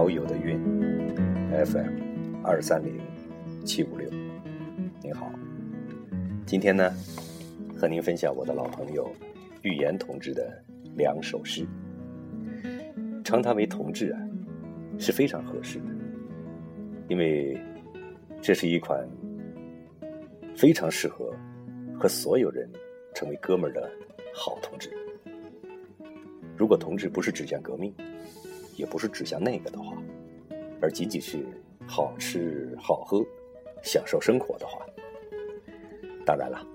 好友的韵 FM 二三零七五六，您好，今天呢，和您分享我的老朋友寓言同志的两首诗，称他为同志啊，是非常合适的，因为这是一款非常适合和所有人成为哥们儿的好同志。如果同志不是指向革命，也不是指向那个的话，而仅仅是好吃好喝、享受生活的话，当然了，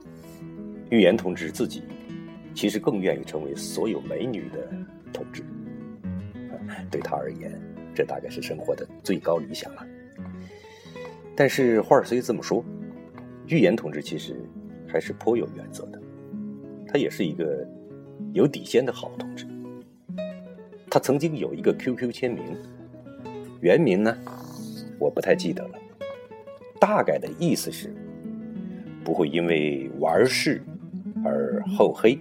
预言同志自己其实更愿意成为所有美女的同志。对他而言，这大概是生活的最高理想了。但是话虽这么说，预言同志其实还是颇有原则的，他也是一个有底线的好同志。他曾经有一个 QQ 签名，原名呢，我不太记得了，大概的意思是，不会因为玩世而厚黑，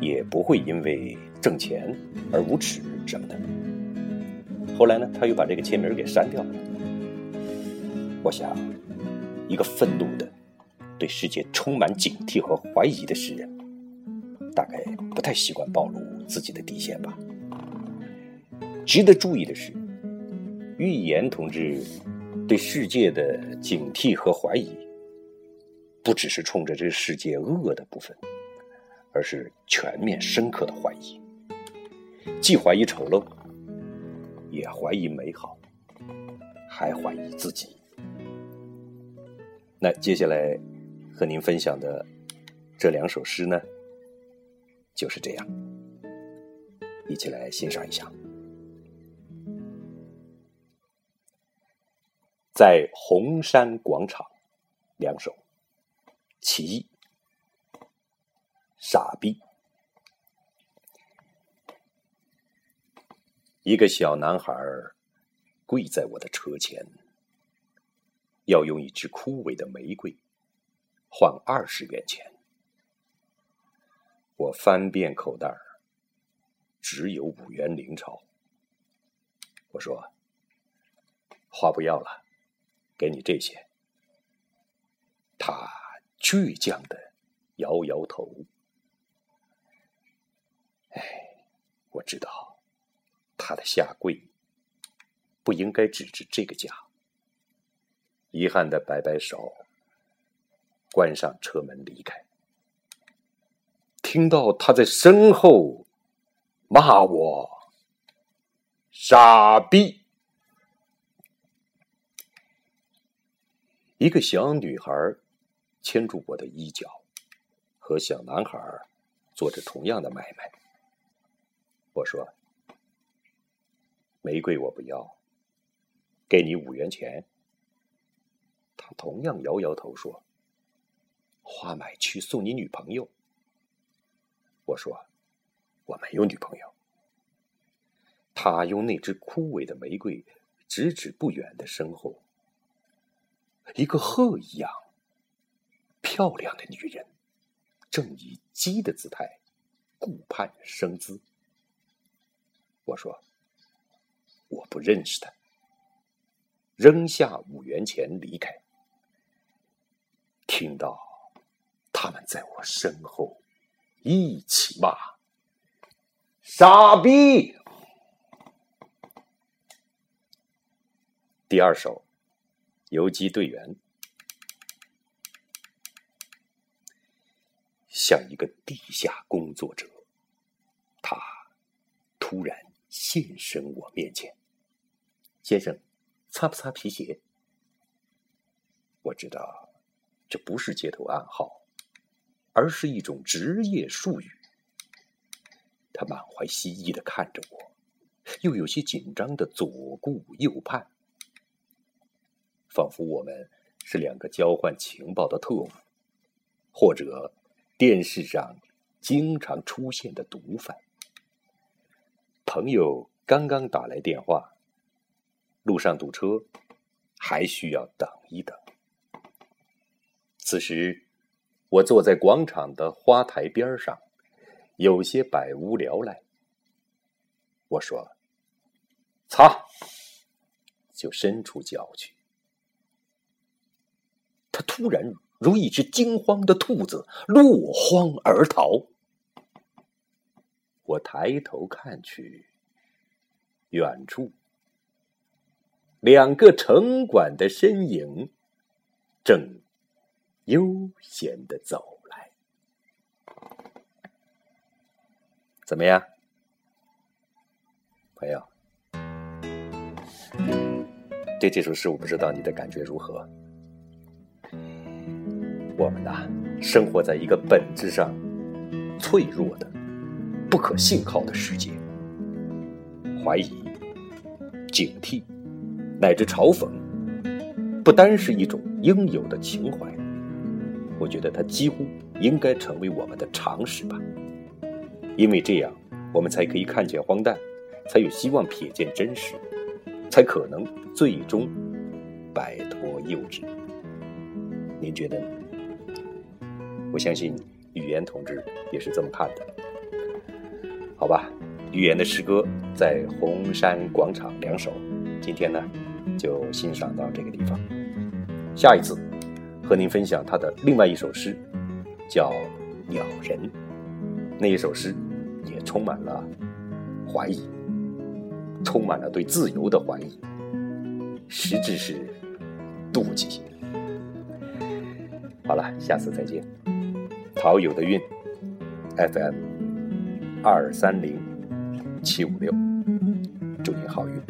也不会因为挣钱而无耻什么的。后来呢，他又把这个签名给删掉了。我想，一个愤怒的、对世界充满警惕和怀疑的诗人，大概不太习惯暴露自己的底线吧。值得注意的是，预言同志对世界的警惕和怀疑，不只是冲着这个世界恶的部分，而是全面深刻的怀疑，既怀疑丑陋，也怀疑美好，还怀疑自己。那接下来和您分享的这两首诗呢，就是这样，一起来欣赏一下。在红山广场，两首。其一，傻逼。一个小男孩跪在我的车前，要用一支枯萎的玫瑰换二十元钱。我翻遍口袋只有五元零钞。我说：“花不要了。”给你这些，他倔强的摇摇头。哎，我知道他的下跪不应该指着这个家。遗憾的摆摆手，关上车门离开。听到他在身后骂我傻逼。一个小女孩牵住我的衣角，和小男孩做着同样的买卖。我说：“玫瑰我不要，给你五元钱。”他同样摇摇头说：“花买去送你女朋友。”我说：“我没有女朋友。”他用那只枯萎的玫瑰指指不远的身后。一个鹤一样漂亮的女人，正以鸡的姿态顾盼生姿。我说：“我不认识她。”扔下五元钱离开，听到他们在我身后一起骂：“傻逼！”第二首。游击队员像一个地下工作者，他突然现身我面前。先生，擦不擦皮鞋？我知道这不是街头暗号，而是一种职业术语。他满怀希冀的看着我，又有些紧张的左顾右盼。仿佛我们是两个交换情报的特务，或者电视上经常出现的毒贩。朋友刚刚打来电话，路上堵车，还需要等一等。此时，我坐在广场的花台边上，有些百无聊赖。我说：“擦。”就伸出脚去。他突然如一只惊慌的兔子落荒而逃。我抬头看去，远处两个城管的身影正悠闲的走来。怎么样，朋友？对这首诗，我不知道你的感觉如何。我们呐，生活在一个本质上脆弱的、不可信靠的世界。怀疑、警惕，乃至嘲讽，不单是一种应有的情怀，我觉得它几乎应该成为我们的常识吧。因为这样，我们才可以看见荒诞，才有希望瞥见真实，才可能最终摆脱幼稚。您觉得呢？我相信语言同志也是这么看的，好吧？语言的诗歌在红山广场两首，今天呢就欣赏到这个地方。下一次和您分享他的另外一首诗，叫《鸟人》。那一首诗也充满了怀疑，充满了对自由的怀疑，实质是妒忌。好了，下次再见。好友的韵，FM 二三零七五六，祝您好运。